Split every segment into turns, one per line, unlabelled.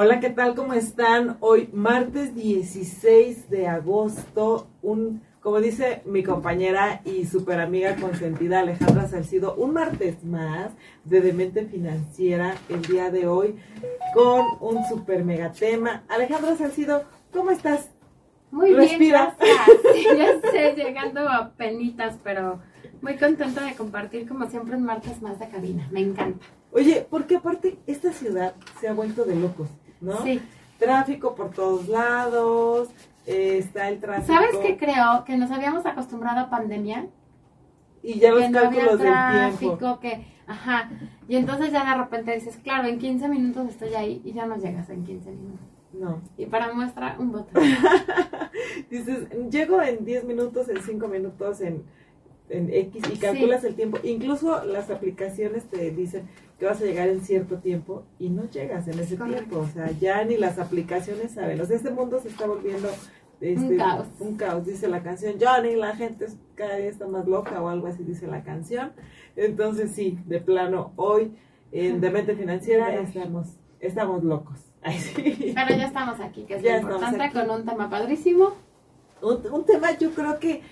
Hola, ¿qué tal? ¿Cómo están? Hoy, martes 16 de agosto, un, como dice mi compañera y super amiga consentida Alejandra Salcido, un martes más de Demente Financiera el día de hoy con un super mega tema. Alejandra Salcido, ¿cómo estás?
Muy
Respira.
bien, gracias. ya sé, llegando a penitas, pero muy contenta de compartir como siempre un martes más de cabina. Me encanta.
Oye, porque aparte esta ciudad se ha vuelto de locos, ¿no?
Sí.
Tráfico por todos lados, eh, está el tráfico.
¿Sabes qué creo? Que nos habíamos acostumbrado a pandemia.
Y ya los
que no había
cálculos del
tráfico,
tiempo.
que... Ajá. Y entonces ya de repente dices, claro, en 15 minutos estoy ahí y ya no llegas en 15 minutos.
No.
Y para muestra, un botón.
Dices, llego en 10 minutos, en 5 minutos, en, en X y calculas el tiempo. Incluso las aplicaciones te dicen que vas a llegar en cierto tiempo y no llegas en ese
Correcto.
tiempo. O sea, ya ni las aplicaciones saben. O sea, este mundo se está volviendo este,
Un caos.
un caos, dice la canción. Johnny, la gente cada día está más loca o algo así dice la canción. Entonces sí, de plano, hoy en Demente Financiera estamos, estamos locos. Ay, sí.
Pero ya estamos aquí, que es
Ya
lo importante,
aquí.
con un tema padrísimo.
un, un tema yo creo que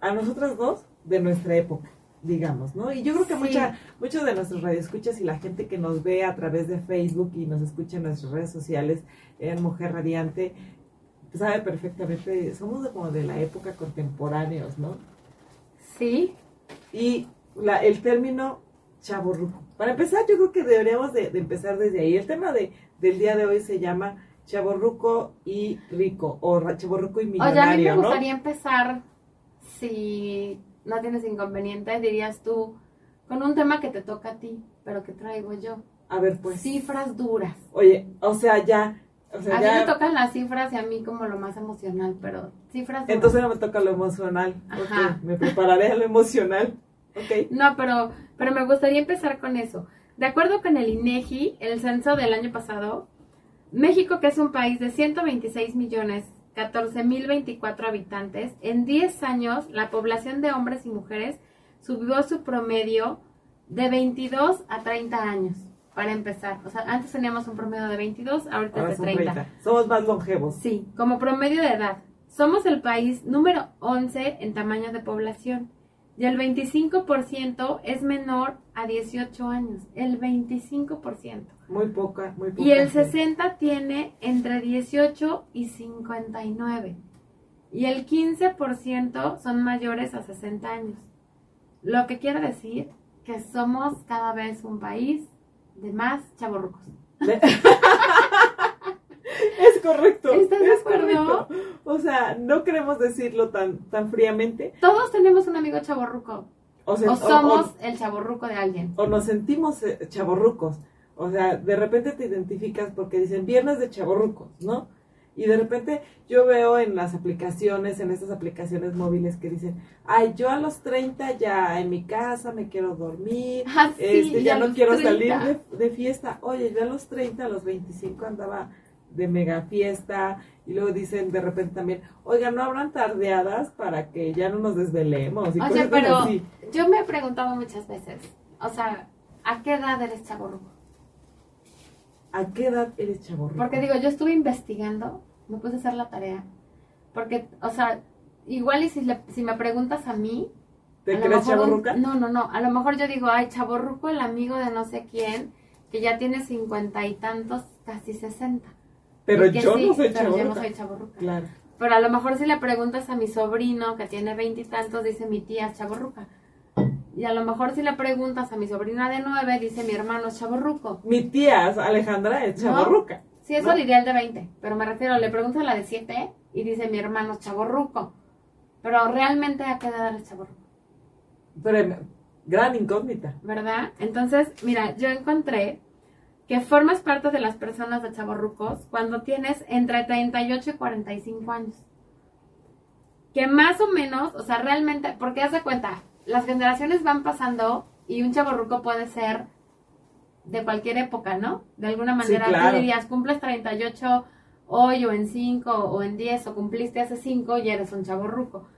a, nosotras dos de nuestra época, digamos, ¿no? Y yo creo que
Sí.
mucha, muchos de nuestros radioescuchas y la gente que nos ve a través de Facebook y nos escucha en nuestras redes sociales en Mujer Radiante, sabe perfectamente, somos de, como de la época contemporáneos, ¿no?
Sí.
Y la, el término chaborruco. Para empezar, yo creo que deberíamos de, de empezar desde ahí. El tema de, del día de hoy se llama chaborruco y rico, o chaborruco y
Oye, a mí
millonario,
me
¿no?
gustaría empezar, si no tienes inconveniente, dirías tú, con un tema que te toca a ti, pero que traigo yo.
A ver, pues.
Cifras duras.
Oye, o sea, ya. O sea,
A mí
ya.
me tocan las cifras y a mí como lo más emocional, pero cifras duras.
Entonces no me toca lo emocional.
Ajá.
Me prepararé a lo emocional. Ok.
No, pero, pero me gustaría empezar con eso. De acuerdo con el INEGI, el censo del año pasado, México, que es un país de 126 millones 14 mil 24 habitantes, en 10 años la población de hombres y mujeres subió su promedio de 22 a 30 años, para empezar. O sea, antes teníamos un promedio de 22, ahorita
Ahora
es de
son
30.
30. Somos más longevos.
Sí, como promedio de edad. Somos el país número 11 en tamaño de población y el 25% es menor a 18 años. El 25%.
Muy poca, muy poca.
Y el
gente.
60 tiene entre 18 y 59. Y el 15% son mayores a 60 años. Lo que quiere decir que somos cada vez un país de más chavorrucos.
Es correcto.
¿Estás de
es
acuerdo?
correcto. O sea, no queremos decirlo tan, tan fríamente.
Todos tenemos un amigo chavorruco.
O, sea,
O somos
o-
el chaborruco de alguien.
o nos sentimos eh, chavorrucos. O sea, de repente te identificas porque dicen viernes de chavorrucos, ¿no? Y de repente yo veo en las aplicaciones, en estas aplicaciones móviles que dicen, ay, yo a los 30 ya en mi casa me quiero dormir,
Ah, sí,
este, ya no quiero
30.
salir de, de fiesta. Oye, yo a los 30, a los 25 andaba de mega fiesta y luego dicen de repente también, oiga, no habrán tardeadas para que ya no nos desvelemos. Y
Oye,
cosas
pero
así.
yo me he preguntado muchas veces, o sea, ¿a qué edad eres chaborruco?
¿A qué edad eres chavorruco?
Porque digo, yo estuve investigando, me puse a hacer la tarea, porque, o sea, igual y si, le- si me preguntas a mí,
¿Te
a
crees chavorruca?
no, no, no, a lo mejor yo digo, ay, chaborruco el amigo de no sé quién, que ya tiene cincuenta y tantos, casi sesenta.
Pero
Y
yo
sí,
no soy
pero yo no
chavorruca.
soy chaborruca.
Claro.
Pero a lo mejor si le preguntas a mi sobrino que tiene veintitantos, dice mi tía es chaborruca. Y a lo mejor si le preguntas a mi sobrina de nueve, dice mi hermano es chaborruco.
Mi tía Alejandra es
No.
chavorruca.
Sí, eso
¿No?
diría el de 20, pero me refiero, le preguntas a la de 7 y dice mi hermano es chaborruco. Pero realmente a qué edad eres chaborruco,
Pero gran incógnita.
¿verdad? Entonces, mira, yo encontré que formas parte de las personas de chavorrucos cuando tienes entre 38 y 45 años. Que más o menos, o sea, realmente, porque haz de cuenta, las generaciones van pasando y un chavorruco puede ser de cualquier época, ¿no? De alguna manera,
claro.
tú dirías, cumples 38 hoy o en 5 o en 10 o cumpliste hace 5 y eres un chavorruco.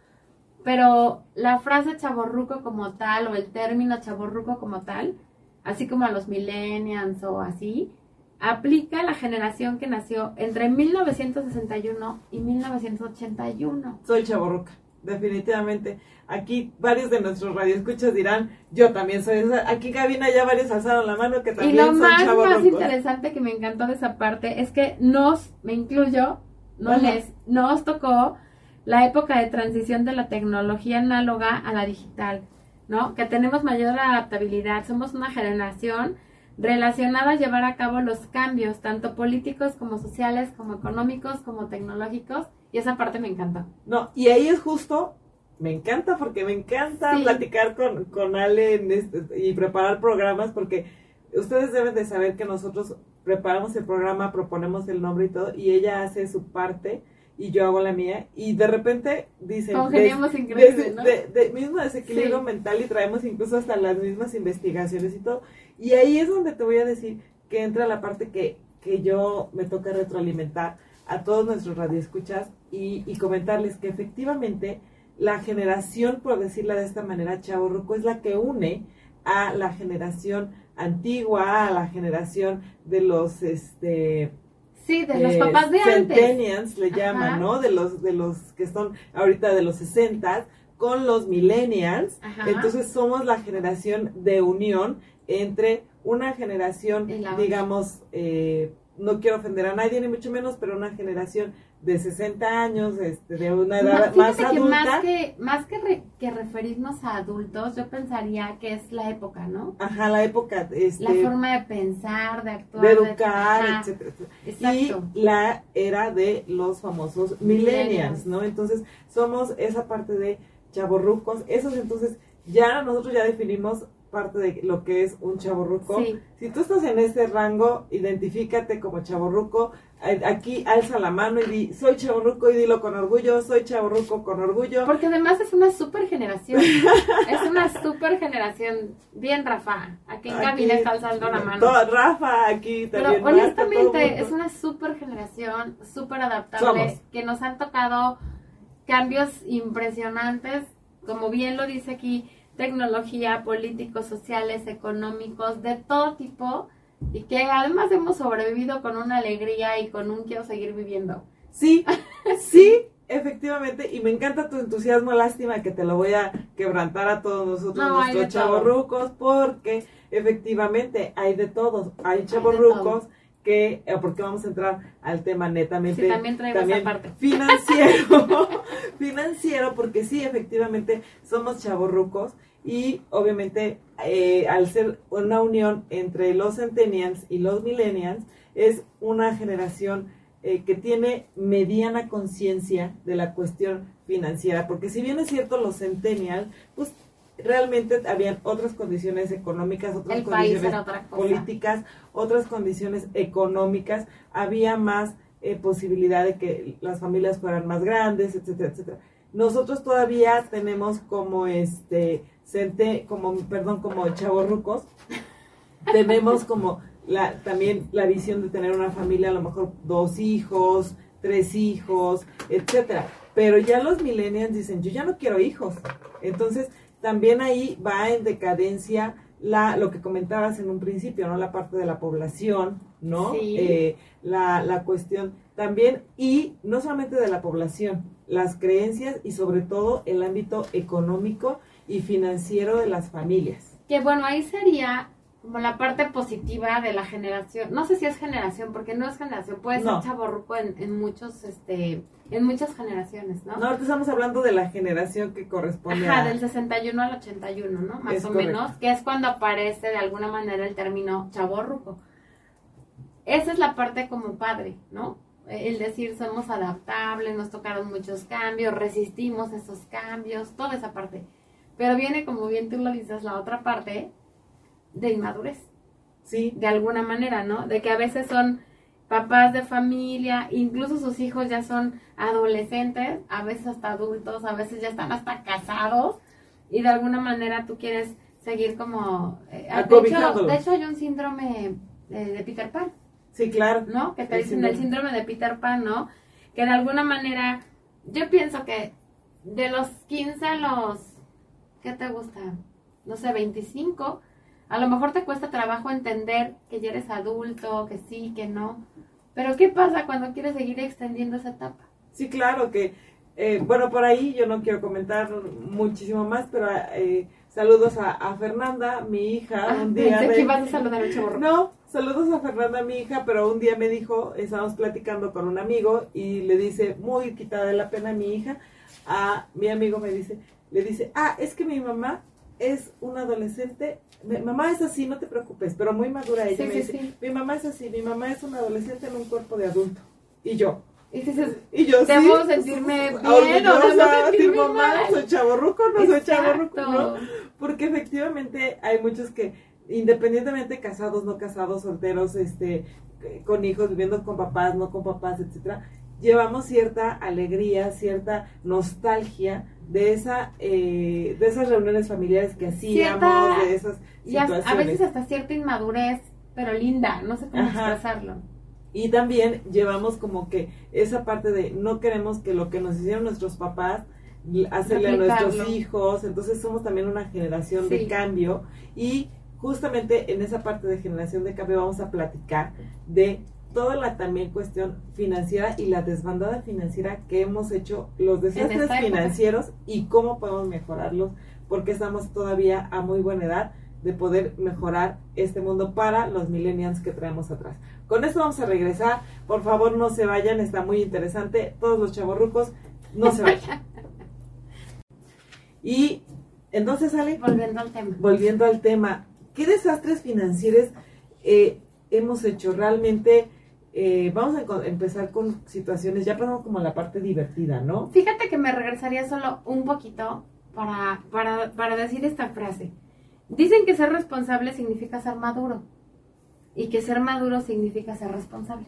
Pero la frase chavorruco como tal o el término chavorruco como tal, así como a los millennials o así, aplica a la generación que nació entre 1961 y 1981.
Soy chaborruca, definitivamente. Aquí varios de nuestros radioescuchas dirán, yo también soy esa. Aquí cabina ya varios alzaron la mano que
Y
también
lo
son
más, más
chavorrucos.
interesante que me encantó de esa parte es que nos, me incluyo, no
Ajá.
les, nos tocó la época de transición de la tecnología análoga a la digital, ¿no? Que tenemos mayor adaptabilidad, somos una generación relacionada a llevar a cabo los cambios, tanto políticos como sociales, como económicos, como tecnológicos, y esa parte me encantó.
No, y ahí es justo, me encanta porque me encanta
Sí.
platicar con, con Ale en este- y preparar programas porque ustedes deben de saber que nosotros preparamos el programa, proponemos el nombre y todo, y ella hace su parte y yo hago la mía, y de repente dicen...
Congeniamos
des-
increíble,
des-
¿no?
de, de- mismo desequilibrio
Sí.
mental y traemos incluso hasta las mismas investigaciones y todo. Y ahí es donde te voy a decir que entra la parte que, que yo me toca retroalimentar a todos nuestros radioescuchas y, y comentarles que efectivamente la generación, por decirla de esta manera, Chavorruco, es la que une a la generación antigua, a la generación de los este
Sí, de los
eh,
papás de antes.
le
Ajá.
llaman, ¿no? De los de los que son ahorita de los 60 con los millennials.
Ajá.
Entonces somos la generación de unión entre una generación, digamos, eh, no quiero ofender a nadie ni mucho menos, pero una generación de 60 años, este, de una edad más
fíjate que
adulta.
más que, más que, re- que referirnos a adultos, yo pensaría que es la época, ¿no?
Ajá, la época, este,
La forma de pensar, de actuar,
de educar,
ajá,
etcétera, etcétera.
Exacto.
Y la era de los famosos
Millennials.
millennials, ¿no? Entonces, somos esa parte de chavorrucos. Esos, entonces, ya nosotros ya definimos parte de lo que es un chavorruco.
Sí.
Si tú estás en ese rango, identifícate como chavorruco. Eh, Aquí alza la mano y di, soy chavorruco y dilo con orgullo, soy chavorruco con orgullo.
Porque además es una super generación. es una super generación. Bien, Rafa. Aquí en cabina está alzando la mano.
todo- Rafa, aquí
Pero
también. Todo
honestamente es una super generación, súper adaptable,
Somos.
que nos han tocado cambios impresionantes, como bien lo dice aquí, tecnología, políticos, sociales, económicos, de todo tipo, y que además hemos sobrevivido con una alegría y con un quiero seguir viviendo.
Sí, sí, efectivamente, y me encanta tu entusiasmo, lástima que te lo voy a quebrantar a todos nosotros,
No,
nuestros chavorrucos, porque efectivamente hay de todos, hay chavorrucos que, eh, porque vamos a entrar al tema netamente
Sí, también esa parte.
financiero, financiero, porque sí, efectivamente somos chavorrucos y obviamente eh, al ser una unión entre los centennials y los millennials, es una generación eh, que tiene mediana conciencia de la cuestión financiera, porque si bien es cierto los centennials, pues realmente habían otras condiciones económicas, otras
El
condiciones
otra
políticas, otras condiciones económicas, había más eh, posibilidad de que las familias fueran más grandes, etcétera, etcétera. Nosotros todavía tenemos como este cente, como perdón, como chavorrucos, tenemos como la también la visión de tener una familia, a lo mejor dos hijos, tres hijos, etcétera. Pero ya los millennials dicen, yo ya no quiero hijos. Entonces, también ahí va en decadencia la, lo que comentabas en un principio, ¿no? La parte de la población, ¿no?
Sí.
Eh, la, la cuestión también, y no solamente de la población, las creencias y sobre todo el ámbito económico y financiero de las familias.
Que bueno, ahí sería como la parte positiva de la generación. No sé si es generación, porque no es generación, puede
No.
ser chaborruco en, en muchos, este, en muchas generaciones, ¿no?
No, ahorita estamos hablando de la generación que corresponde
Ajá,
a...
del 61 al 81, ¿no? Más
Es
o
correcto.
menos, que es cuando aparece de alguna manera el término chaborruco. Esa es la parte como padre, ¿no? El decir somos adaptables, nos tocaron muchos cambios, resistimos esos cambios, toda esa parte. Pero viene, como bien tú lo dices, la otra parte de inmadurez.
Sí,
de alguna manera, ¿no? De que a veces son papás de familia, incluso sus hijos ya son adolescentes, a veces hasta adultos, a veces ya están hasta casados y de alguna manera tú quieres seguir como... eh, de, hecho,
Acobijándolos.
de hecho hay un síndrome eh, de Peter Pan,
sí, claro.
¿no? Que te
El
dicen el
síndrome
de Peter Pan, ¿no? Que de alguna manera, yo pienso que de los 15 a los, ¿qué te gusta? No sé, 25, a lo mejor te cuesta trabajo entender que ya eres adulto, que sí, que no. Pero ¿qué pasa cuando quieres seguir extendiendo esa etapa?
Sí, claro que, eh, bueno, por ahí yo no quiero comentar muchísimo más, pero eh, saludos a, a Fernanda, mi hija,
Ah,
un día.
pensé
de-
que ibas a saludar al chavo.
No, saludos a Fernanda, mi hija, pero un día me dijo, estábamos platicando con un amigo y le dice, muy quitada de la pena mi hija, a mi amigo me dice, le dice, ah, es que mi mamá es una adolescente, mi mamá es así, no te preocupes, pero muy madura ella,
Sí,
me
sí,
dice,
sí.
mi mamá es así, mi mamá es una adolescente en un cuerpo de adulto. Y yo,
Y dices,
y yo sí.
Debo sentirme bien, o debo sentirme
mamá,
mal".
soy chavorruco, no soy chavorruco,
exacto.
¿no? Porque efectivamente hay muchos que, independientemente casados, no casados, solteros, este, con hijos, viviendo con papás, no con papás, etcétera, llevamos cierta alegría, cierta nostalgia de esa, eh, de esas reuniones familiares que hacíamos,
Cierta-
de esas situaciones.
a veces hasta cierta inmadurez, pero linda, no sé cómo
Ajá.
expresarlo.
Y también llevamos como que esa parte de no queremos que lo que nos hicieron nuestros papás hacerle a nuestros hijos, entonces somos también una generación de cambio y justamente en esa parte de generación de cambio vamos a platicar de toda la también cuestión financiera y la desbandada financiera que hemos hecho los desastres financieros y cómo podemos mejorarlos porque estamos todavía a muy buena edad de poder mejorar este mundo para los millennials que traemos atrás. Con esto vamos a regresar. Por favor, no se vayan, está muy interesante. Todos los chavorrucos, no se vayan. Y entonces, Ale,
Volviendo al tema.
volviendo al tema, ¿qué desastres financieros eh, hemos hecho? Realmente, eh, vamos a empezar con situaciones, ya pasamos como a la parte divertida, ¿no?
Fíjate que me regresaría solo un poquito para, para, para decir esta frase. Dicen que ser responsable significa ser maduro y que ser maduro significa ser responsable,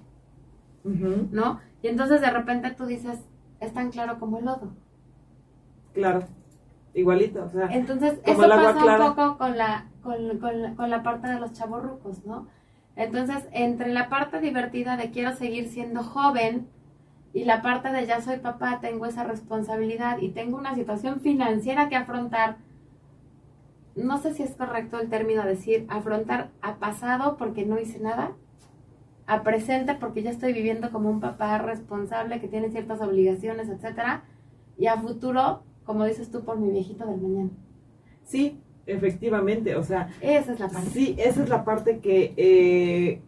¿no? Y entonces de repente tú dices, es tan claro como el lodo.
claro, igualito, o sea,
Entonces,
Como
eso pasa
clara.
un poco con la, con, con la- con la parte de los chavorrucos, ¿no? Entonces, entre la parte divertida de quiero seguir siendo joven y la parte de ya soy papá, tengo esa responsabilidad y tengo una situación financiera que afrontar, no sé si es correcto el término decir afrontar a pasado porque no hice nada, a presente porque ya estoy viviendo como un papá responsable que tiene ciertas obligaciones, etcétera, y a futuro, como dices tú, por mi viejito del mañana.
sí, efectivamente, o sea,
Esa es la parte.
Sí, esa es la parte que, eh,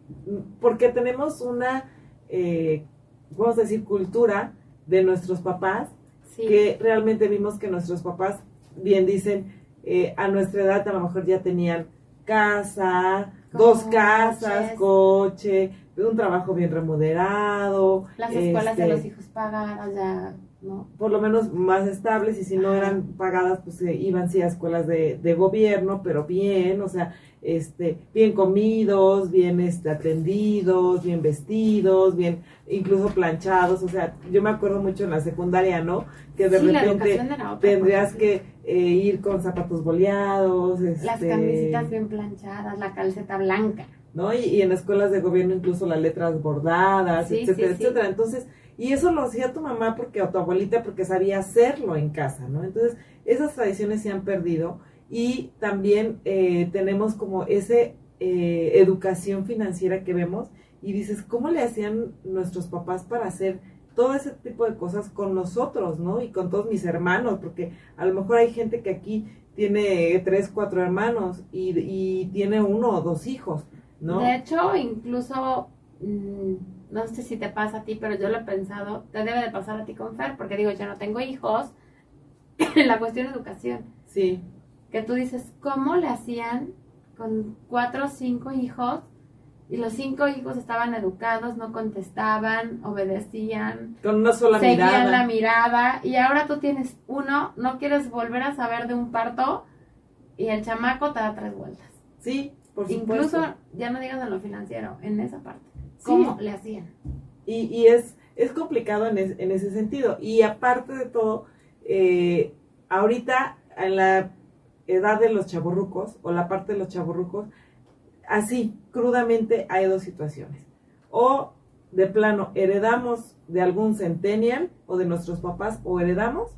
porque tenemos una, eh, vamos a decir, cultura de nuestros papás,
Sí.
que realmente vimos que nuestros papás, bien dicen, eh, a nuestra edad a lo mejor ya tenían casa, dos
Coches.
casas, coche, un trabajo bien remunerado.
Las escuelas de
este,
los hijos pagadas ya, ¿no?
por lo menos más estables y si no eran pagadas pues se iban sí a escuelas de, de gobierno pero bien o sea este bien comidos bien este atendidos bien vestidos bien incluso planchados o sea yo me acuerdo mucho en la secundaria no que de
sí,
repente
otra
tendrías que eh, ir con zapatos boleados
sí. Las
este,
camisitas bien planchadas, la calceta blanca.
¿No? Y, y en escuelas de gobierno incluso las letras bordadas,
Sí,
etcétera,
sí, sí.
etcétera. Entonces, y eso lo hacía tu mamá porque o tu abuelita porque sabía hacerlo en casa, ¿no? Entonces, esas tradiciones se han perdido y también eh, tenemos como ese eh, educación financiera que vemos y dices, ¿cómo le hacían nuestros papás para hacer todo ese tipo de cosas con nosotros, ¿no? Y con todos mis hermanos, porque a lo mejor hay gente que aquí tiene tres, cuatro hermanos y, y tiene uno o dos hijos, ¿no?
De hecho, incluso, mm, no sé si te pasa a ti, pero yo lo he pensado, te debe de pasar a ti con Fer, porque digo, yo no tengo hijos, la cuestión de educación,
Sí,
que tú dices, ¿cómo le hacían con cuatro o cinco hijos? Y los cinco hijos estaban educados, no contestaban, obedecían,
con una sola
seguían
mirada.
la mirada y ahora tú tienes uno, no quieres volver a saber de un parto y el chamaco te da tres vueltas.
Sí, por
Incluso,
supuesto.
ya no digas en lo financiero, en esa parte.
Sí.
¿Cómo le hacían?
Y, y es, es complicado en, es- en ese sentido. Y aparte de todo, eh, ahorita en la edad de los chaborrucos o la parte de los chaborrucos, así, crudamente hay dos situaciones. O de plano heredamos de algún centennial o de nuestros papás o heredamos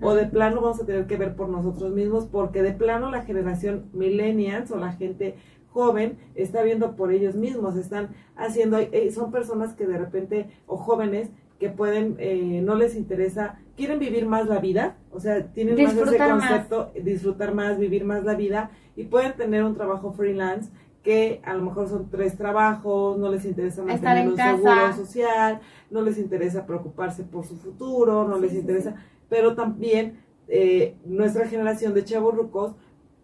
o de plano vamos a tener que ver por nosotros mismos porque de plano la generación millennials o la gente joven está viendo por ellos mismos, están haciendo, eh, son personas que de repente, o jóvenes que pueden, eh, no les interesa, quieren vivir más la vida, o sea, tienen más ese
más.
concepto, disfrutar más, vivir más la vida y pueden tener un trabajo freelance que a lo mejor son tres trabajos, no les interesa
Estar
mantener
en
un
casa.
seguro social, no les interesa preocuparse por su futuro, no
Sí,
les
sí,
interesa, pero también eh, nuestra generación de chavorrucos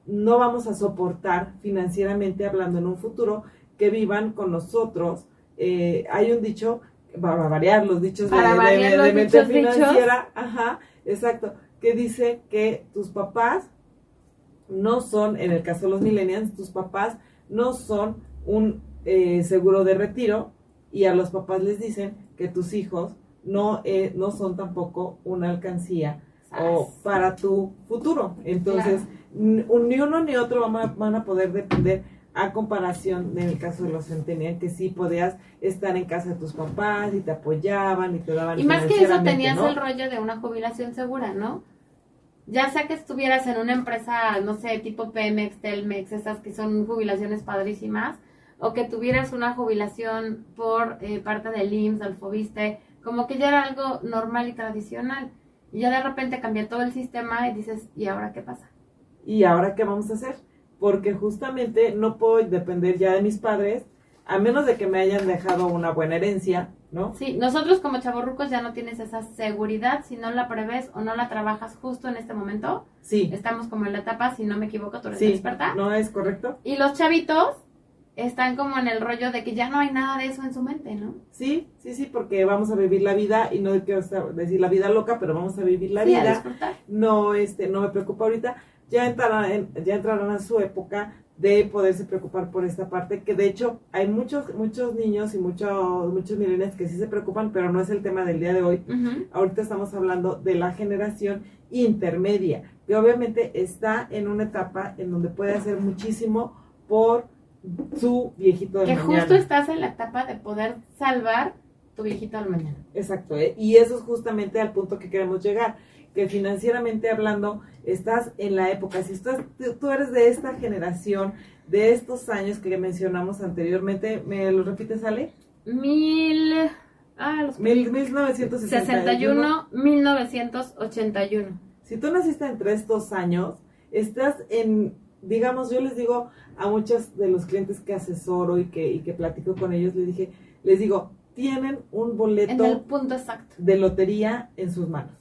no vamos a soportar financieramente hablando en un futuro que vivan con nosotros. Eh, hay un dicho, para variar los dichos de,
Para
de-
variar
de-
los
de mente
dichos, dichos.
financiera, ajá, exacto, que dice que tus papás no son, en el caso de los millennials, tus papás no son un eh, seguro de retiro y a los papás les dicen que tus hijos no, eh, no son tampoco una alcancía o para tu futuro. Entonces, un- ni uno ni otro van a, van a poder depender a comparación del caso de los centennial, que sí podías estar en casa de tus papás y te apoyaban y te daban
Y más que eso tenías
¿no?
el rollo de una jubilación segura, ¿no? Ya sea que estuvieras en una empresa, no sé, tipo Pemex, Telmex, esas que son jubilaciones padrísimas, o que tuvieras una jubilación por eh, parte del IMSS, del Fobiste, como que ya era algo normal y tradicional. Y ya de repente cambia todo el sistema y dices, ¿y ahora qué pasa?
¿Y ahora qué vamos a hacer? Porque justamente no puedo depender ya de mis padres, a menos de que me hayan dejado una buena herencia, ¿no?
Sí, nosotros como chavorrucos ya no tienes esa seguridad si no la prevés o no la trabajas justo en este momento.
Sí,
Estamos como en la etapa, si no me equivoco, tú eres
sí,
experta.
¿no es correcto?
Y los chavitos están como en el rollo de que ya no hay nada de eso en su mente, ¿no?
Sí, sí, sí, porque vamos a vivir la vida y no quiero decir la vida loca, pero vamos a vivir la
Sí, a
vida.
disfrutar.
No, este, no me preocupa ahorita. Ya entrarán, en- ya entrarán a su época de poderse preocupar por esta parte, que de hecho hay muchos, muchos niños y muchos, muchos millennials que sí se preocupan, pero no es el tema del día de hoy. Ahorita estamos hablando de la generación intermedia, que obviamente está en una etapa en donde puede hacer muchísimo por su viejito de
Que
mañana.
justo estás en la etapa de poder salvar tu viejito al mañana.
Exacto, ¿eh? y eso es justamente al punto que queremos llegar, que financieramente hablando estás en la época, si estás, tú, eres de esta generación, de estos años que mencionamos anteriormente, ¿me lo repites, Ale?
Mil... Ah, los
Mil- 1961.
61, 1981.
Si tú naciste entre estos años, estás en, digamos, yo les digo a muchos de los clientes que asesoro y que, y que platico con ellos, les dije, les digo, tienen un boleto
En el punto exacto.
de lotería en sus manos.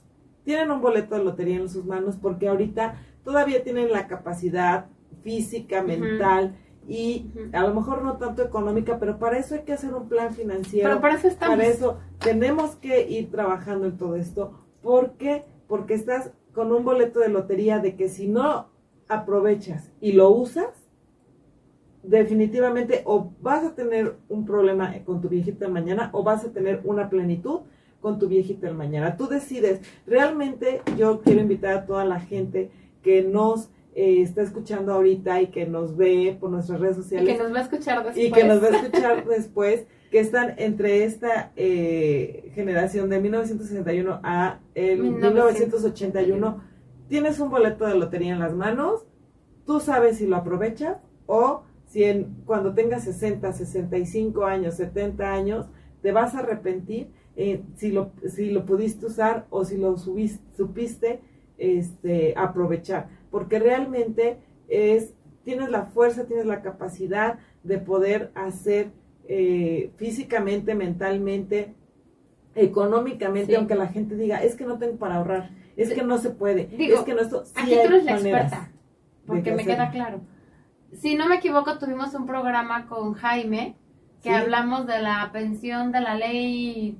Tienen un boleto de lotería en sus manos porque ahorita todavía tienen la capacidad física, mental y a lo mejor no tanto económica, pero para eso hay que hacer un plan financiero.
Pero para eso estamos.
Para eso tenemos que ir trabajando en todo esto. ¿Por qué? Porque estás con un boleto de lotería de que si no aprovechas y lo usas, definitivamente o vas a tener un problema con tu viejita mañana o vas a tener una plenitud con tu viejita mañana. Tú decides. Realmente yo quiero invitar a toda la gente que nos eh, está escuchando ahorita y que nos ve por nuestras redes
Y
sociales
que nos va a escuchar después.
y que nos va a escuchar después, que están entre esta eh, generación de 1961 a el 1981. Tienes un boleto de lotería en las manos, tú sabes si lo aprovechas o si en, cuando tengas 60, 65 años, 70 años, te vas a arrepentir eh, si, lo, si lo pudiste usar o si lo subis- supiste este, aprovechar. Porque realmente es, tienes la fuerza, tienes la capacidad de poder hacer eh, físicamente, mentalmente, económicamente,
Sí.
aunque la gente diga, es que no tengo para ahorrar, es que no se puede,
Digo,
es que no esto, sí
Aquí tú eres la experta. Porque me queda claro. Si no me equivoco, tuvimos un programa con Jaime que
Sí.
hablamos de la pensión de la ley.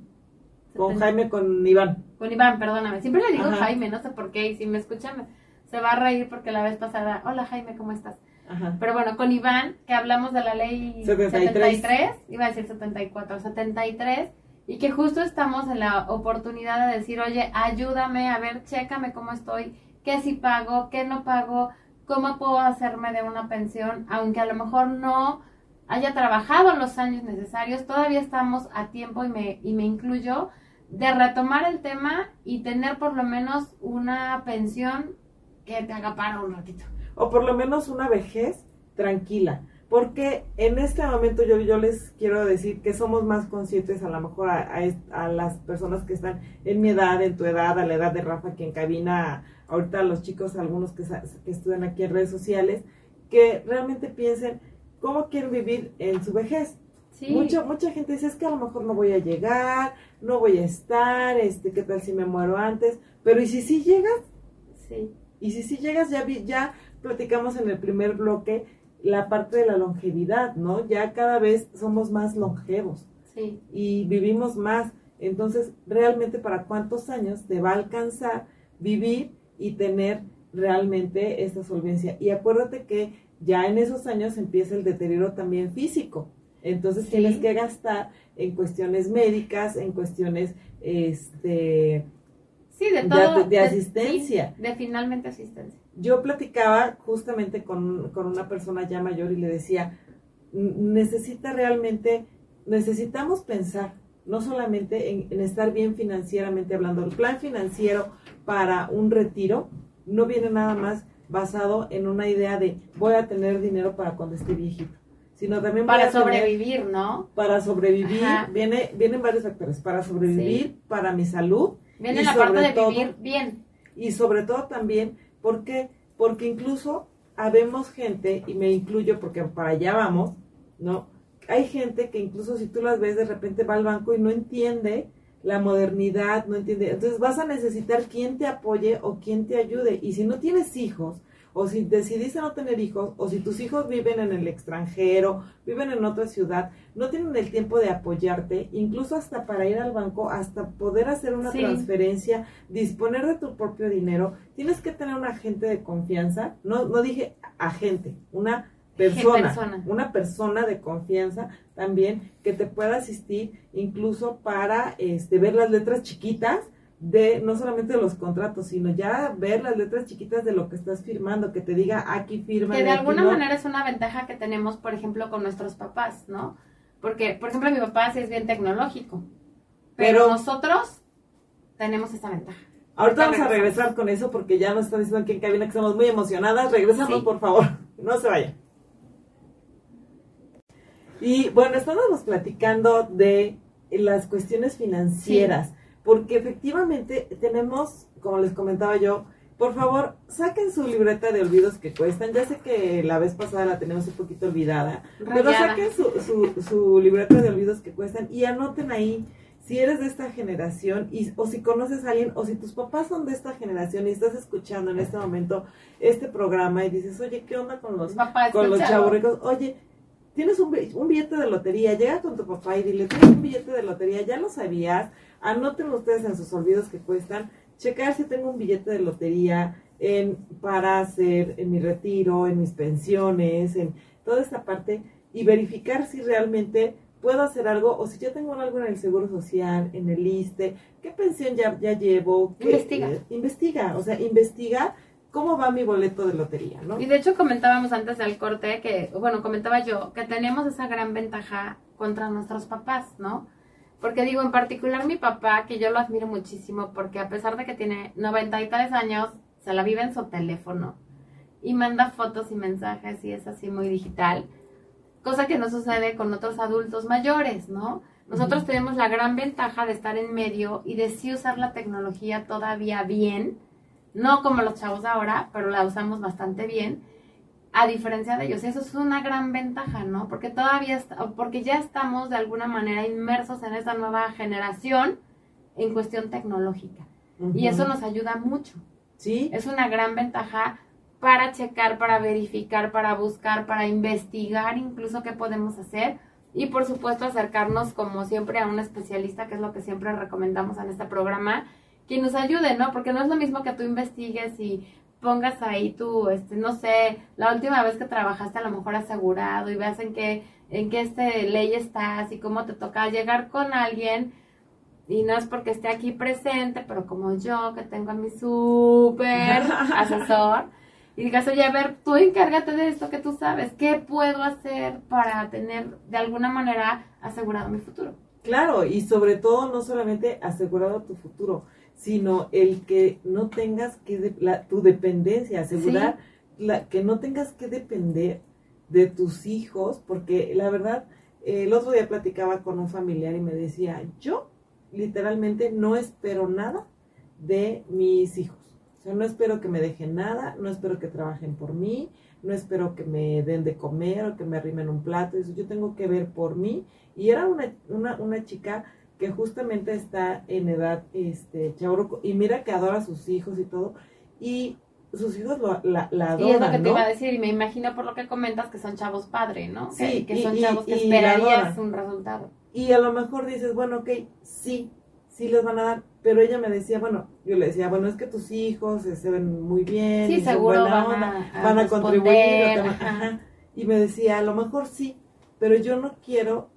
Con Jaime, con Iván.
Con Iván, perdóname. Siempre le digo
Ajá.
Jaime, no sé por qué. Y si me escucha, me- se va a reír porque la vez pasada. Hola Jaime, ¿cómo estás?
Ajá.
Pero bueno, con Iván, que hablamos de la ley
73.
73, iba a decir 74, 73, y que justo estamos en la oportunidad de decir, oye, ayúdame, a ver, chécame cómo estoy, qué si pago, qué no pago, cómo puedo hacerme de una pensión, aunque a lo mejor no haya trabajado los años necesarios, todavía estamos a tiempo y me, y me incluyo de retomar el tema y tener por lo menos una pensión que te haga para un ratito.
o por lo menos una vejez tranquila. Porque en este momento yo, yo les quiero decir que somos más conscientes a lo mejor a, a las personas que están en mi edad, en tu edad, a la edad de Rafa, que encabina ahorita a los chicos, algunos que, que estudian aquí en redes sociales, que realmente piensen cómo quieren vivir en su vejez.
Sí,
Mucha, mucha gente dice, es que a lo mejor no voy a llegar, no voy a estar, este, qué tal si me muero antes, pero ¿y si sí llegas?
sí,
Y si sí llegas, ya, vi- ya platicamos en el primer bloque la parte de la longevidad, ¿no? Ya cada vez somos más longevos
sí.
y vivimos más. Entonces, realmente, ¿para cuántos años te va a alcanzar vivir y tener realmente esta solvencia? Y acuérdate que ya en esos años empieza el deterioro también físico. Entonces,
Sí.
tienes que gastar en cuestiones médicas, en cuestiones, este,
Sí, de todo.
de asistencia.
sí, de finalmente asistencia.
Yo platicaba justamente con, con una persona ya mayor y le decía, "N- necesita realmente, necesitamos pensar, no solamente en, en estar bien financieramente hablando, el plan financiero para un retiro no viene nada más basado en una idea de voy a tener dinero para cuando esté viejito, sino también
Para
tener-
sobrevivir, ¿no?
para sobrevivir,
Ajá.
viene, vienen varios factores, para sobrevivir, para mi salud
Viene
Y
la parte de
todo-
vivir bien.
y sobre todo también, ¿por qué? Porque incluso habemos gente, y me incluyo porque para allá vamos, ¿no? Hay gente que incluso si tú las ves de repente va al banco y no entiende la modernidad, no entiende. Entonces vas a necesitar quien te apoye o quien te ayude. Y si no tienes hijos, o si decidiste no tener hijos, o si tus hijos viven en el extranjero, viven en otra ciudad, no tienen el tiempo de apoyarte, incluso hasta para ir al banco, hasta poder hacer una
Sí.
transferencia, disponer de tu propio dinero, tienes que tener un agente de confianza, no, no dije agente, una persona,
persona.
una persona de confianza también que te pueda asistir incluso para este, ver las letras chiquitas de no solamente de los contratos, sino ya ver las letras chiquitas de lo que estás firmando, que te diga aquí firma.
Que de alguna
no".
manera es una ventaja que tenemos, por ejemplo, con nuestros papás, ¿no? Porque, por ejemplo, mi papá sí es bien tecnológico. Pero,
Pero-
nosotros tenemos esa ventaja.
Ahorita vamos a regresar con eso porque ya nos están diciendo aquí en cabina que estamos muy emocionadas. Regresamos,
Sí.
por favor. No se vayan. Y bueno, estábamos platicando de las cuestiones financieras, porque efectivamente tenemos, como les comentaba yo, por favor, saquen su libreta de olvidos que cuestan. Ya sé que la vez pasada la tenemos un poquito olvidada, pero saquen su, su, su libreta de olvidos que cuestan y anoten ahí si eres de esta generación y, o si conoces a alguien o si tus papás son de esta generación y estás escuchando en este momento este programa y dices, oye, ¿qué onda con los,
Papá,
con los chavorricos? Oye, tienes un, un billete de lotería, llega con tu papá y dile, tienes un billete de lotería, ya lo sabías, anoten ustedes en sus olvidos que cuestan, checar si tengo un billete de lotería en, para hacer en mi retiro, en mis pensiones, en toda esta parte y verificar si realmente puedo hacer algo o si yo tengo algo en el Seguro Social, en el ISTE, qué pensión ya, ya llevo. qué-
Investiga.
eh, investiga, o sea, investiga cómo va mi boleto de lotería, ¿no?
Y de hecho comentábamos antes del corte que, bueno, comentaba yo, que tenemos esa gran ventaja contra nuestros papás, ¿no? Porque digo, en particular mi papá, que yo lo admiro muchísimo, porque a pesar de que tiene 93 años, se la vive en su teléfono y manda fotos y mensajes y es así muy digital, cosa que no sucede con otros adultos mayores, ¿no? Nosotros tenemos la gran ventaja de estar en medio y de sí usar la tecnología todavía bien, no como los chavos ahora, pero la usamos bastante bien, a diferencia de ellos. Eso es una gran ventaja, ¿no? Porque todavía, est- porque ya estamos de alguna manera inmersos en esta nueva generación en cuestión tecnológica. Y eso nos ayuda mucho.
Sí,
Es una gran ventaja para checar, para verificar, para buscar, para investigar incluso qué podemos hacer. Y por supuesto acercarnos como siempre a un especialista, que es lo que siempre recomendamos en este programa, que nos ayude, ¿no? Porque no es lo mismo que tú investigues y pongas ahí tu, este, no sé, la última vez que trabajaste a lo mejor asegurado y veas en qué, en qué este ley estás y cómo te toca llegar con alguien y no es porque esté aquí presente, pero como yo que tengo a mi súper asesor y digas, oye, a ver, tú encárgate de esto que tú sabes, ¿qué puedo hacer para tener de alguna manera asegurado mi futuro?
Claro, y sobre todo no solamente asegurado tu futuro, sino el que no tengas que, la, tu dependencia, asegurar la, que no tengas que depender de tus hijos, porque la verdad, el otro día platicaba con un familiar y me decía, yo literalmente no espero nada de mis hijos. O sea, no espero que me dejen nada, no espero que trabajen por mí, no espero que me den de comer o que me arrimen un plato. Eso yo tengo que ver por mí. Y era una, una, una chica que justamente está en edad este y mira que adora a sus hijos y todo y sus hijos lo, la, la adoran,
Y es lo que
te
iba a decir, y me imagino por lo que comentas que son chavos padre, ¿no?
Sí,
que, son chavos que esperarías un resultado.
Y a lo mejor dices, bueno, ok, sí, sí les van a dar, pero ella me decía, bueno, yo le decía, bueno, es que tus hijos se ven muy bien,
sí, seguro van, a,
van a contribuir, y me decía, a lo mejor sí, pero yo no quiero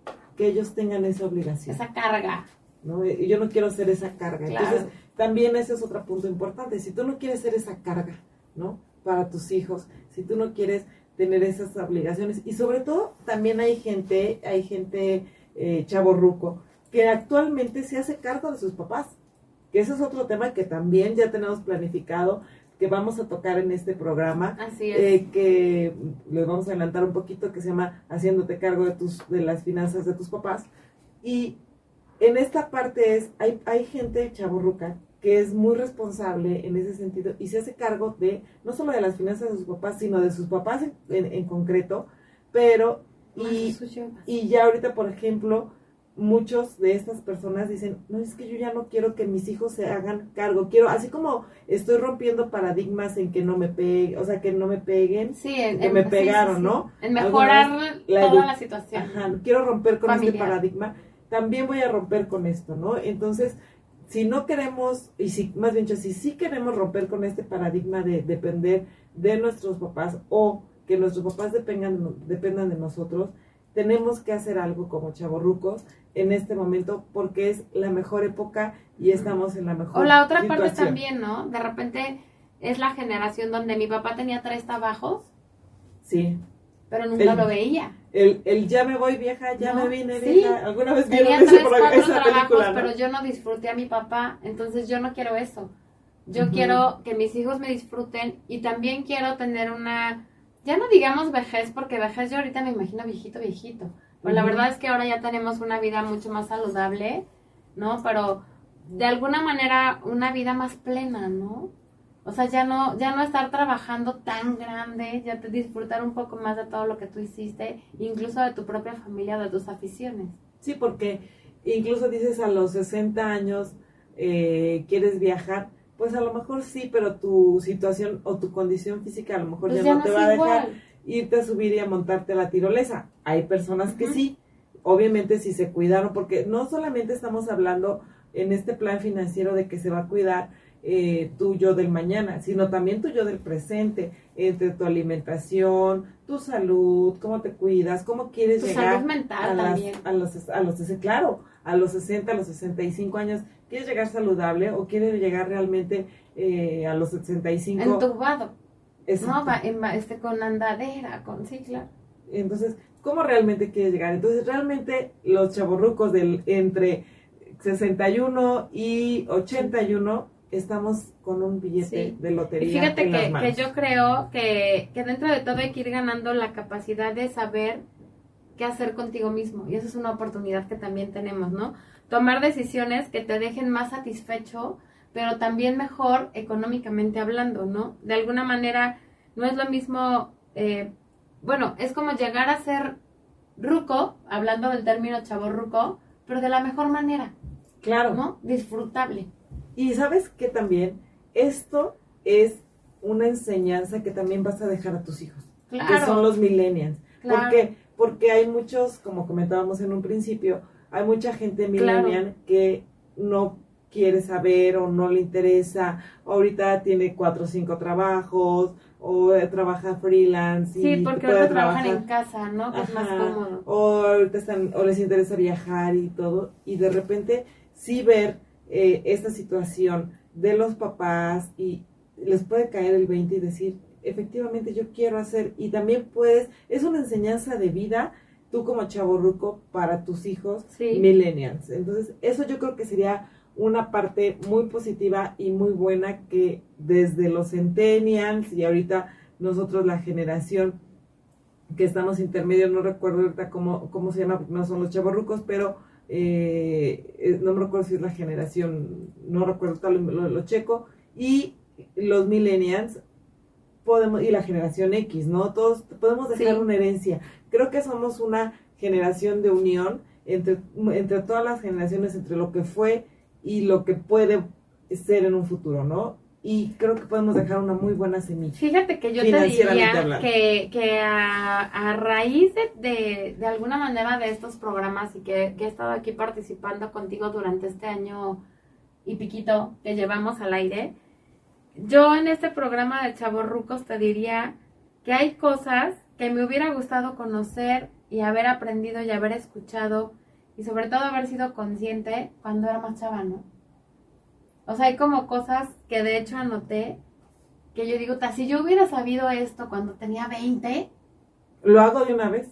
que ellos tengan esa obligación.
Esa carga.
¿no? Y yo no quiero ser esa carga. Entonces, también ese es otro punto importante. Si tú no quieres ser esa carga, ¿no? Para tus hijos, si tú no quieres tener esas obligaciones, y sobre todo, también hay gente, hay gente eh, chaborruco, que actualmente se hace cargo de sus papás. Que ese es otro tema que también ya tenemos planificado, que vamos a tocar en este programa.
Así es.
Eh, que les vamos a adelantar un poquito, que se llama Haciéndote cargo de, tus, de las finanzas de tus papás. Y en esta parte es, hay, hay gente chaburruca que es muy responsable en ese sentido y se hace cargo de, no solo de las finanzas de sus papás, sino de sus papás en, en, concreto, pero, y, y ya ahorita, por ejemplo, muchos de estas personas dicen, no, es que yo ya no quiero que mis hijos se hagan cargo, quiero, así como estoy rompiendo paradigmas en que no me peguen, o sea, que no me peguen,
sí, en,
que me pegaron, ¿no?
En mejorar toda la situación.
Ajá, quiero romper con este paradigma también voy a romper con esto, ¿no? Entonces, si no queremos, y si, más bien, si sí queremos romper con este paradigma de depender de nuestros papás o que nuestros papás dependan, dependan de nosotros, tenemos que hacer algo como chavorrucos en este momento porque es la mejor época y estamos en la mejor
O la otra parte también, ¿no? De repente es la generación donde mi papá tenía tres trabajos.
Sí.
Pero nunca lo veía
el, el ya me voy vieja, ya me vine
vieja.
¿Alguna vez
vieron ese, por esa película? Pero yo no disfruté a mi papá, entonces yo no quiero eso. Yo quiero que mis hijos me disfruten y también quiero tener una, ya no digamos vejez, porque vejez yo ahorita me imagino viejito, viejito. Pero la verdad es que ahora ya tenemos una vida mucho más saludable, ¿no? Pero de alguna manera una vida más plena, ¿no? O sea, ya no, ya no estar trabajando tan grande, ya te disfrutar un poco más de todo lo que tú hiciste, incluso de tu propia familia, de tus aficiones.
Sí, porque incluso dices a los 60 años eh, quieres viajar, pues a lo mejor sí, pero tu situación o tu condición física a lo mejor pues ya, no te va a dejar irte a subir y a montarte la tirolesa. Hay personas que sí, obviamente si se cuidaron, porque no solamente estamos hablando en este plan financiero de que se va a cuidar eh, tu yo del mañana, sino también tu yo del presente, entre tu alimentación, tu salud, cómo te cuidas, cómo quieres llegar
salud mental
a,
también.
a los a los claro, a los 60, a los 65 años, quieres llegar saludable o quieres llegar realmente eh, a los 65
entubado. No, este, con andadera, con claro.
Entonces, ¿cómo realmente quieres llegar? Entonces, realmente los chaborrucos del entre 61 y 81 estamos con un billete de lotería.
Y fíjate que, que, yo creo que, que dentro de todo hay que ir ganando la capacidad de saber qué hacer contigo mismo. Y esa es una oportunidad que también tenemos, ¿no? Tomar decisiones que te dejen más satisfecho, pero también mejor económicamente hablando, ¿no? De alguna manera, no es lo mismo, eh, bueno, es como llegar a ser ruco, hablando del término chavo ruco, pero de la mejor manera.
Claro.
¿No? Disfrutable.
Y sabes que también esto es una enseñanza que también vas a dejar a tus hijos,
claro.
que son los millennials. ¿Por qué? Porque hay muchos, como comentábamos en un principio, hay mucha gente millennial que no quiere saber o no le interesa, ahorita tiene cuatro o cinco trabajos, o trabaja freelance.
Sí,
y
porque ahora trabajan en casa, ¿no? Que es más cómodo.
O, ahorita están, o les interesa viajar y todo, y de repente sí ver eh, esta situación de los papás y les puede caer el 20 y decir, efectivamente yo quiero hacer, y también puedes, es una enseñanza de vida, tú como chaborruco, para tus hijos
Sí.
millennials. Entonces, eso yo creo que sería una parte muy positiva y muy buena que desde los centennials y ahorita nosotros la generación que estamos intermedios, no recuerdo ahorita cómo, cómo se llama, porque no son los chavorrucos, pero eh, eh, no me recuerdo si es la generación, no recuerdo, tal, lo, lo checo, y los millennials podemos, y la generación X, ¿no? Todos podemos dejar
Sí.
una herencia. Creo que somos una generación de unión entre, entre todas las generaciones, entre lo que fue y lo que puede ser en un futuro, ¿no? Y creo que podemos dejar una muy buena semilla.
Fíjate que yo te diría que, que a, a raíz de, de, de alguna manera de estos programas y que, que he estado aquí participando contigo durante este año y piquito que llevamos al aire, yo en este programa de Chavos Rucos te diría que hay cosas que me hubiera gustado conocer y haber aprendido y haber escuchado y sobre todo haber sido consciente cuando era más chava, ¿no? O sea, hay como cosas que de hecho anoté que yo digo, "Ta, si yo hubiera sabido esto cuando tenía 20,
Lo hago de una vez.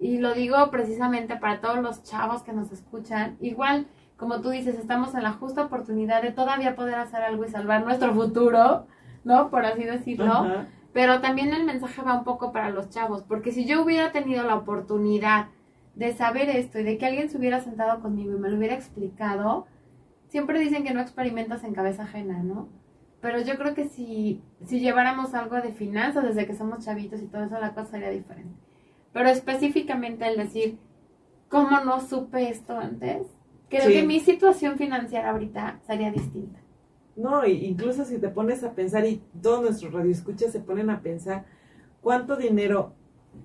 y lo digo precisamente para todos los chavos que nos escuchan, igual, como tú dices, estamos en la justa oportunidad de todavía poder hacer algo y salvar nuestro futuro, ¿no? Por así decirlo. Pero también el mensaje va un poco para los chavos, porque si yo hubiera tenido la oportunidad de saber esto y de que alguien se hubiera sentado conmigo y me lo hubiera explicado, siempre dicen que no experimentas en cabeza ajena, ¿no? Pero yo creo que si, si lleváramos algo de finanzas desde que somos chavitos y todo eso, la cosa sería diferente. Pero específicamente el decir, ¿cómo no supe esto antes? Creo
Sí.
que mi situación financiera ahorita sería distinta.
No, incluso si te pones a pensar y todos nuestros radioescuchas se ponen a pensar cuánto dinero,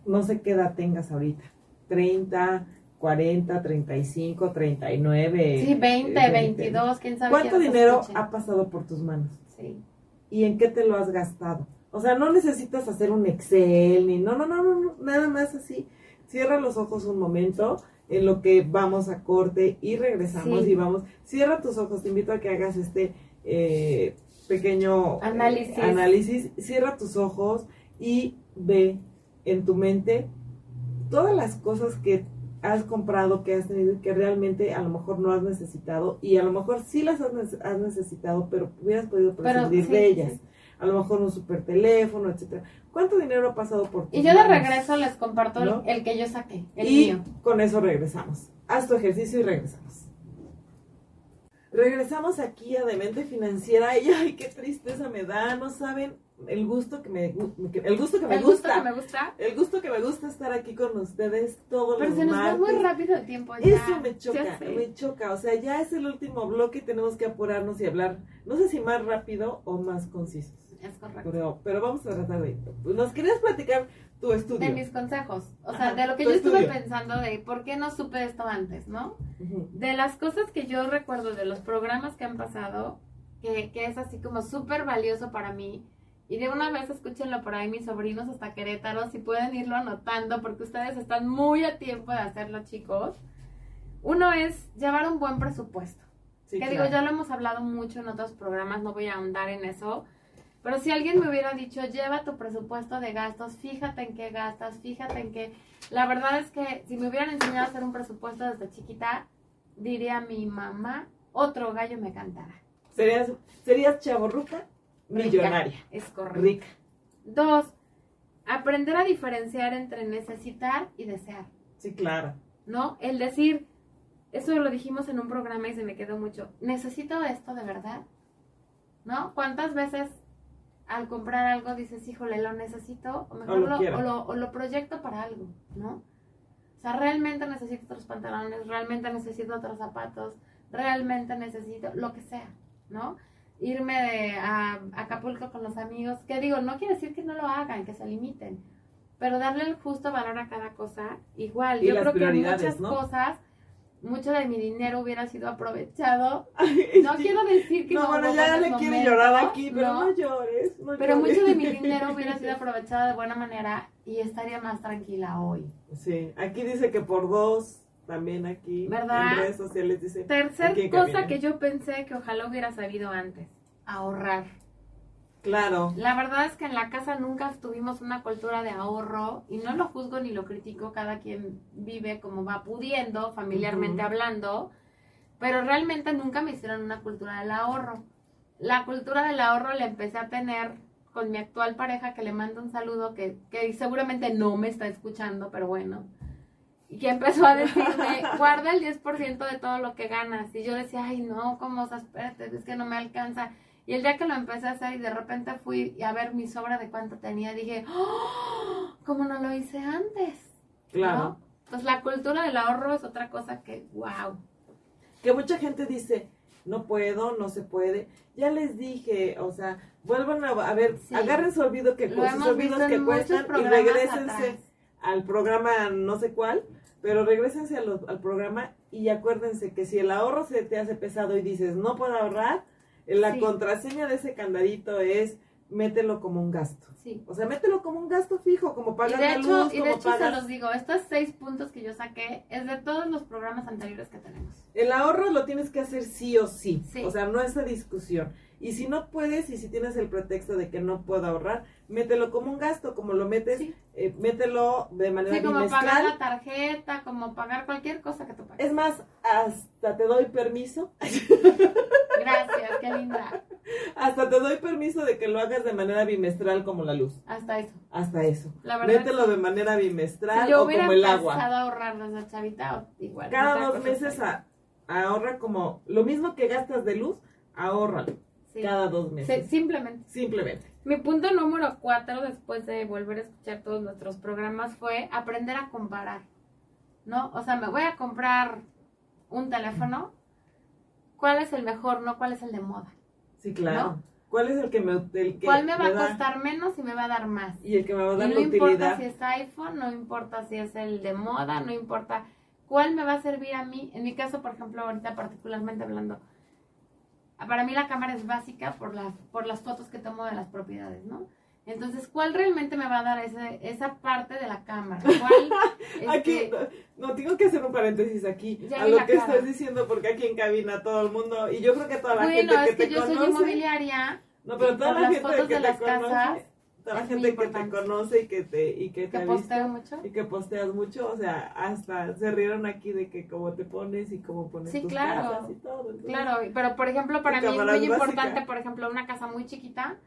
no sé qué edad tengas ahorita, 30, 40, 35, 39.
Sí, 20,
eh,
22, quién sabe.
¿Cuánto dinero
escuche.
ha pasado por tus manos?
Sí.
¿Y en qué te lo has gastado? O sea, no necesitas hacer un Excel ni no, no, no, no, no, nada más así. Cierra los ojos un momento en lo que vamos a corte y regresamos
Sí.
y vamos. Cierra tus ojos, te invito a que hagas este eh, pequeño eh,
Análisis.
análisis. Cierra tus ojos y ve en tu mente todas las cosas que has comprado, que has tenido, y que realmente a lo mejor no has necesitado y a lo mejor sí las has, nece- has necesitado, pero hubieras podido prescindir
sí,
de ellas.
sí.
A lo mejor un super teléfono, etcétera. ¿Cuánto dinero ha pasado por tus
Y yo de regreso les comparto el-
¿No?
el, que yo saqué, el
y
mío.
con eso regresamos. Haz tu ejercicio y regresamos. Regresamos aquí a Demente Financiera y ay, qué tristeza me da, no saben el gusto que me el gusto que me
el gusto
gusta.
que me gusta.
El gusto que me gusta estar aquí con ustedes todos
Pero
los
se nos va muy
martes.
rápido el tiempo ya.
Eso me choca, me choca. O sea, ya es el último bloque y tenemos que apurarnos y hablar, no sé si más rápido o más concisos.
Es correcto.
Pero, pero vamos a tratar de... Nos querías platicar tu estudio.
De mis consejos. O sea,
Ajá,
de lo que yo estuve pensando de por qué no supe esto antes, ¿no? De las cosas que yo recuerdo de los programas que han pasado, que, que es así como súper valioso para mí. Y de una vez escúchenlo por ahí mis sobrinos hasta Querétaro, si pueden irlo anotando, porque ustedes están muy a tiempo de hacerlo, chicos. Uno es llevar un buen presupuesto.
Sí,
que
claro.
digo, ya lo hemos hablado mucho en otros programas, no voy a ahondar en eso. Pero si alguien me hubiera dicho, lleva tu presupuesto de gastos, fíjate en qué gastas, fíjate en qué... La verdad es que si me hubieran enseñado a hacer un presupuesto desde chiquita, diría mi mamá, otro gallo me cantará.
Serías, serías chavorruca, millonaria,
Rica, Es correcto.
rica.
Dos, aprender a diferenciar entre necesitar y desear.
Sí, claro.
¿no? El decir, eso lo dijimos en un programa y se me quedó mucho, necesito esto de verdad, ¿no? ¿Cuántas veces al comprar algo dices, híjole, lo necesito, o mejor
O lo
lo,
quiero.
o lo, o lo proyecto para algo, ¿no? O sea, realmente necesito otros pantalones, realmente necesito otros zapatos, realmente necesito lo que sea, ¿no? Irme de, a Acapulco con los amigos, que digo, no quiere decir que no lo hagan, que se limiten, pero darle el justo valor a cada cosa, igual.
Y
Yo creo que muchas
¿no?
cosas mucho de mi dinero hubiera sido aprovechado. No
sí.
quiero decir que
No,
no.
bueno, ya le quiere llorar aquí, pero
¿no?
no, llores. no
Pero
llores.
mucho de mi dinero hubiera sido aprovechado de buena manera y estaría más tranquila hoy.
Sí, aquí dice que por dos, también aquí
¿Verdad?
en redes sociales dice.
Tercer cosa que yo pensé que ojalá hubiera sabido antes, ahorrar.
Claro,
La verdad es que en la casa nunca tuvimos una cultura de ahorro y no lo juzgo ni lo critico, cada quien vive como va pudiendo, familiarmente hablando, pero realmente nunca me hicieron una cultura del ahorro. La cultura del ahorro la empecé a tener con mi actual pareja, que le mando un saludo, que, que seguramente no me está escuchando, pero bueno, y empezó a decirme, guarda el 10% de todo lo que ganas. Y yo decía, ay, no, ¿cómo? O sea, espérate, es que no me alcanza. Y el día que lo empecé a hacer y de repente fui a ver mi sobra de cuánto tenía, dije, ¡Oh! ¿cómo no lo hice antes?
claro.
¿No? Pues la cultura del ahorro es otra cosa que, wow.
Que mucha gente dice, no puedo, no se puede. Ya les dije, o sea, vuelvan a, a ver,
Sí.
agarren su olvido que sus olvidos que cuestan y regresense
atrás.
al programa no sé cuál, pero regresense al programa y acuérdense que si el ahorro se te hace pesado y dices, no puedo ahorrar, la
Sí.
contraseña de ese candadito es mételo como un gasto.
Sí.
O sea, mételo como un gasto fijo, como
de
la luz,
y de
como
hecho se
pagas...
los digo, estos seis puntos que yo saqué es de todos los programas anteriores que tenemos.
El ahorro lo tienes que hacer sí o sí.
Sí.
O sea, no es a discusión. Y si no puedes y si tienes el pretexto de que no puedo ahorrar, mételo como un gasto, como lo metes,
Sí.
eh, mételo de manera
Sí, como
bimestral.
pagar la tarjeta, como pagar cualquier cosa que tú pagues.
Es más, hasta te doy permiso,
Gracias, qué linda.
hasta te doy permiso de que lo hagas de manera bimestral como la luz.
Hasta eso.
Hasta eso.
La verdad.
Mételo de manera bimestral
si yo
o como el agua.
a ahorrar desde chavita, igual.
Cada dos meses a- ahorra como lo mismo que gastas de luz, ahórralo.
Sí.
Cada dos meses.
simplemente.
Simplemente.
Mi punto número cuatro, después de volver a escuchar todos nuestros programas, fue aprender a comparar. ¿No? O sea, me voy a comprar un teléfono. ¿Cuál es el mejor? No, ¿cuál es el de moda?
Sí, claro.
¿No?
¿Cuál es el que me, el que
¿Cuál me va a
da-
costar menos y me va a dar más?
y el que me va a
Y
dar
no
la
importa si es iPhone, no importa si es el de moda, no importa cuál me va a servir a mí. En mi caso, por ejemplo, ahorita particularmente hablando, para mí la cámara es básica por las, por las fotos que tomo de las propiedades, ¿no? Entonces, ¿cuál realmente me va a dar ese, esa parte de la cámara? ¿Cuál,
Aquí,
este,
no, no, tengo que hacer un paréntesis aquí
Ya
a lo que
cara.
estás diciendo, porque aquí en cabina todo el mundo, y yo creo que toda la
bueno,
gente que
es que
te
yo soy
conoce,
inmobiliaria,
no, pero toda la
las
gente
fotos
que
de
te
las
conoce,
casas,
toda la gente que te conoce y que te, y que te
que posteo mucho.
y que posteas mucho, o sea, hasta se rieron aquí de que cómo te pones y cómo pones
Sí,
tus
claro.
y todo. entonces,
Claro, pero por ejemplo, para mí es muy
básica.
importante, por ejemplo, una casa muy chiquita,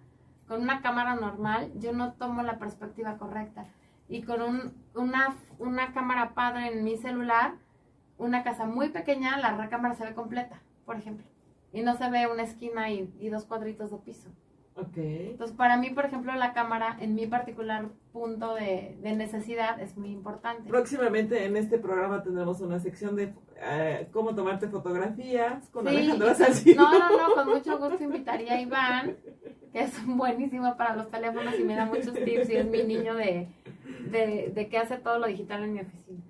con una cámara normal, yo no tomo la perspectiva correcta. Y con un, una, una cámara padre en mi celular, una casa muy pequeña, la recámara se ve completa, por ejemplo. Y no se ve una esquina y, y dos cuadritos de piso.
Ok.
Entonces, para mí, por ejemplo, la cámara, en mi particular punto de, de necesidad, es muy importante.
Próximamente en este programa tendremos una sección de eh, cómo tomarte fotografías con
Sí,
Alejandra Salcido.
No, no, no, con mucho gusto invitaría a Iván, que es buenísimo para los teléfonos y me da muchos tips y es mi niño de, de, de que hace todo lo digital en mi oficina.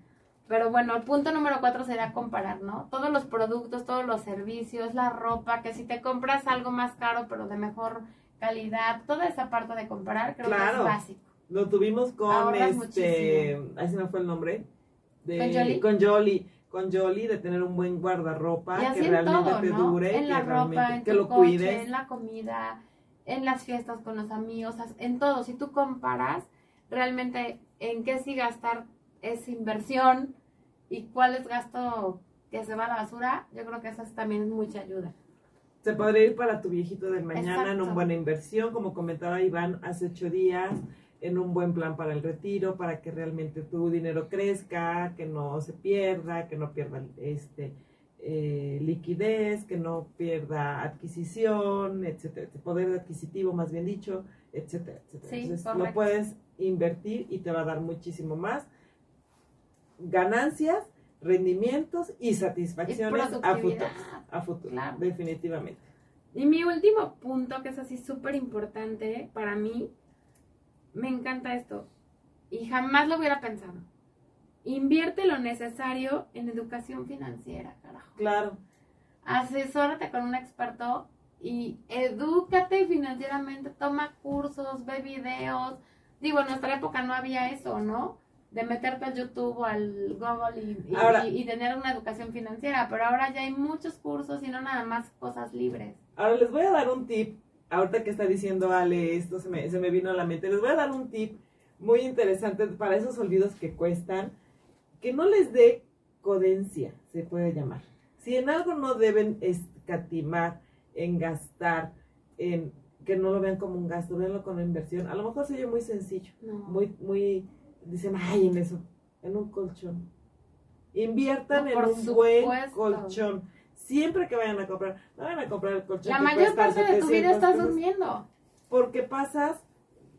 Pero bueno, el punto número cuatro sería comparar, ¿no? Todos los productos, todos los servicios, la ropa, que si te compras algo más caro pero de mejor calidad, toda esa parte de comparar creo que es básico.
Lo tuvimos con
Ahorras
este,
muchísimo.
ahí se me fue el nombre. De,
¿Con Yoli?
Con Yoli, con Yoli, de tener un buen guardarropa que
en
realmente
todo,
te
¿no?
dure,
En la
que
ropa, en
que
tu
lo
coche,
cuides.
en la comida, en las fiestas con los amigos, en todo. Si tú comparas realmente en qué sí gastar esa inversión y cuál es gasto que se va a la basura, yo creo que eso es también mucha ayuda.
Se podría ir para tu viejito del mañana en
Exacto.
una buena inversión, como comentaba Iván hace ocho días, en un buen plan para el retiro, para que realmente tu dinero crezca, que no se pierda, que no pierda este eh, liquidez, que no pierda adquisición, etcétera, poder adquisitivo más bien dicho, etcétera, etcétera.
Sí,
Entonces lo puedes invertir y te va a dar muchísimo más ganancias, rendimientos y
Y
satisfacciones a futuro, a futuro,
Claro.
definitivamente.
Y mi último punto, que es así súper importante para mí, me encanta esto. Y jamás lo hubiera pensado. invierte lo necesario en educación financiera, carajo.
Claro.
Asesórate con un experto y edúcate financieramente, toma cursos, ve videos. Digo, en nuestra época no había eso, ¿no? De meterte al YouTube o al Google y, y-
Ahora-
y- y tener una educación financiera, pero ahora ya hay muchos cursos y no nada más cosas libres.
Ahora les voy a dar un tip. Ahorita que está diciendo Ale, esto se me, se me vino a la mente. Les voy a dar un tip muy interesante para esos olvidos que cuestan. Que no les dé codencia, se puede llamar. Si en algo no deben escatimar, en gastar, en que no lo vean como un gasto, véanlo como una inversión. A lo mejor se oye muy sencillo,
No.
muy, muy, dicen, ay, en eso, en un colchón. Inviertan
No,
en un buen colchón. Siempre que vayan a comprar, no vayan a comprar el colchón.
La mayor parte de tu vida
700
estás
pesos,
durmiendo.
Porque pasas,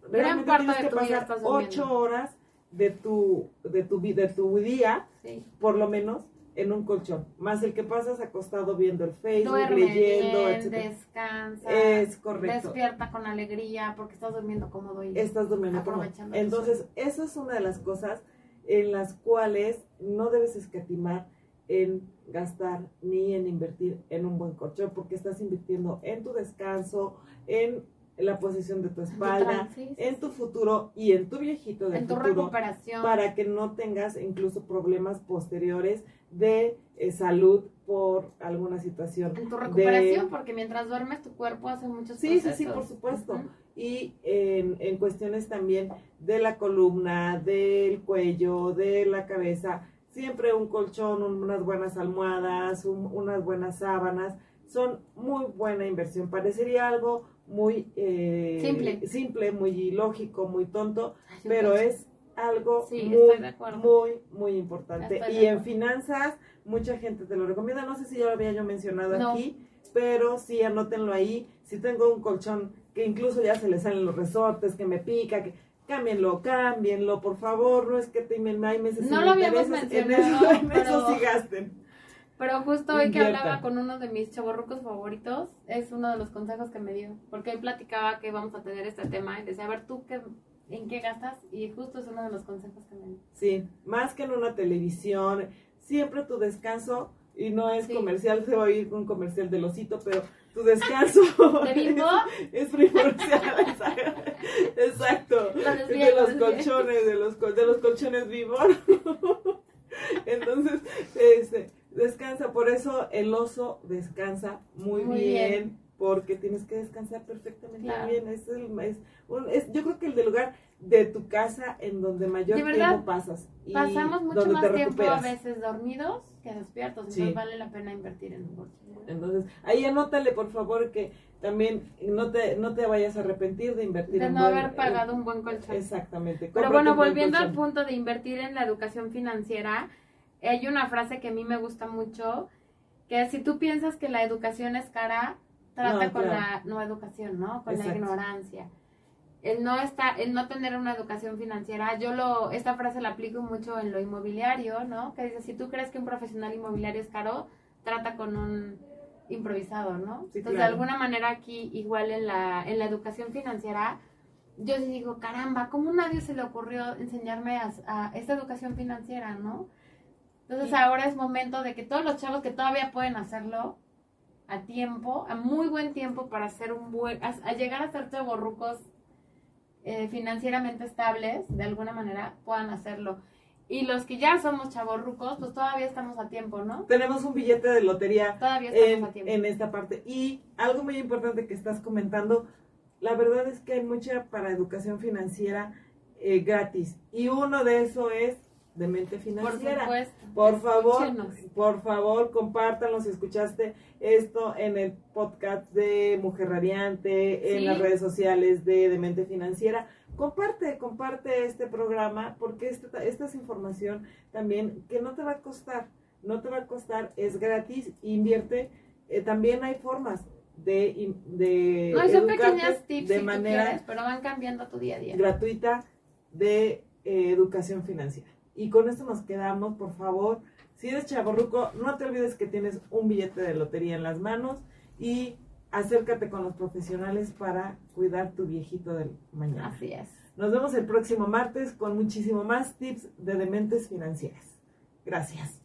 Gran
realmente
parte
tienes que pasar ocho horas de tu, de tu, de tu día,
Sí.
por lo menos, en un colchón. Más el que pasas acostado viendo el Facebook,
Duerme
leyendo,
bien,
etc.
descansa.
Es correcto.
Despierta con alegría porque estás durmiendo cómodo y
estás durmiendo
el
Entonces, eso es una de las cosas en las cuales no debes escatimar en gastar ni en invertir en un buen colchón, porque estás invirtiendo en tu descanso, en la posición de tu espalda, en tu futuro y en tu viejito de
en tu
futuro,
recuperación.
para que no tengas incluso problemas posteriores de eh, salud por alguna situación.
En tu
de-
recuperación, porque mientras duermes tu cuerpo hace muchos
Sí, sí,
procesos.
sí, por supuesto. Y en, en cuestiones también de la columna, del cuello, de la cabeza, siempre un colchón, un- unas buenas almohadas, un- unas buenas sábanas, son muy buena inversión. Parecería algo muy eh,
Simple.
simple, muy lógico, muy tonto,
Ay,
pero es algo
Sí,
muy, muy, muy importante.
Estoy
Y en finanzas, mucha gente te lo recomienda. No sé si ya lo había yo mencionado
No.
aquí, pero sí, anótenlo ahí. Si tengo un colchón que incluso ya se le salen los resortes, que me pica, que cámbienlo, cámbienlo, por favor. No es que te hay meses
No lo habíamos
intereses, en
mencionado,
eso, en eso
pero-
sí gasten.
Pero justo hoy que hablaba con uno de mis chavorrucos favoritos, es uno de los consejos que me dio. Porque él platicaba que íbamos a tener este tema y decía, a ver, ¿tú qué, en qué gastas? Y justo es uno de los consejos que me.
Sí, más que en una televisión, siempre tu descanso, y no es
Sí.
comercial, se va a ir con un comercial del osito, pero tu descanso
¿De Bimbo?
es primordial. Exacto. De
lo
los colchones, de los, col- de los colchones vivor. Entonces, este, descansa. Por eso el oso descansa muy,
Muy
bien,
bien.
Porque tienes que descansar perfectamente
Claro.
bien. Es el, es un- es- yo creo que el del lugar de tu casa en donde mayor
verdad,
tiempo pasas. y
Pasamos mucho
donde
más
te
tiempo a veces dormidos que despiertos.
Sí.
Entonces vale la pena invertir en un bolsillo.
Entonces, ahí anótale por favor que también no te, no te vayas a arrepentir de invertir
De
en
no
buen-
haber pagado un buen colchón.
Exactamente.
Pero bueno, volviendo al punto de invertir en la educación financiera, hay una frase que a mí me gusta mucho, que si tú piensas que la educación es cara, trata
No,
con
claro.
la no educación, ¿no? Con
Exacto.
la ignorancia. El no estar, el no tener una educación financiera, yo lo, esta frase la aplico mucho en lo inmobiliario, ¿no? Que dice, si tú crees que un profesional inmobiliario es caro, trata con un improvisado, ¿no?
Sí,
Entonces,
claro.
de alguna manera aquí, igual en la, en la educación financiera, yo sí digo, caramba, ¿cómo nadie se le ocurrió enseñarme a, a esta educación financiera, no? Entonces ahora es momento de que todos los chavos que todavía pueden hacerlo a tiempo, a muy buen tiempo para hacer un buen, a, a llegar a ser chavorrucos eh, financieramente estables, de alguna manera, puedan hacerlo. Y los que ya somos chavorrucos, pues todavía estamos a tiempo, ¿no?
Tenemos un billete de lotería
Todavía
en,
estamos a tiempo.
en esta parte. Y algo muy importante que estás comentando, la verdad es que hay mucha para educación financiera eh, gratis. Y uno de eso es de mente
Por
financiera.
supuesto.
Por favor, por favor, compártanlo si escuchaste esto en el podcast de Mujer Radiante, en las redes sociales de Demente Financiera. Comparte, comparte este programa porque esta, esta es información también que no te va a costar, no te va a costar, es gratis, invierte. Eh, también hay formas de, de
No, son pequeñas tips
de
si
manera
quieres, pero van cambiando tu día a día.
gratuita de eh, educación financiera. Y con esto nos quedamos, por favor. Si eres chaborruco, no te olvides que tienes un billete de lotería en las manos y acércate con los profesionales para cuidar tu viejito del mañana.
Así es.
Nos vemos el próximo martes con muchísimo más tips de dementes financieras. Gracias.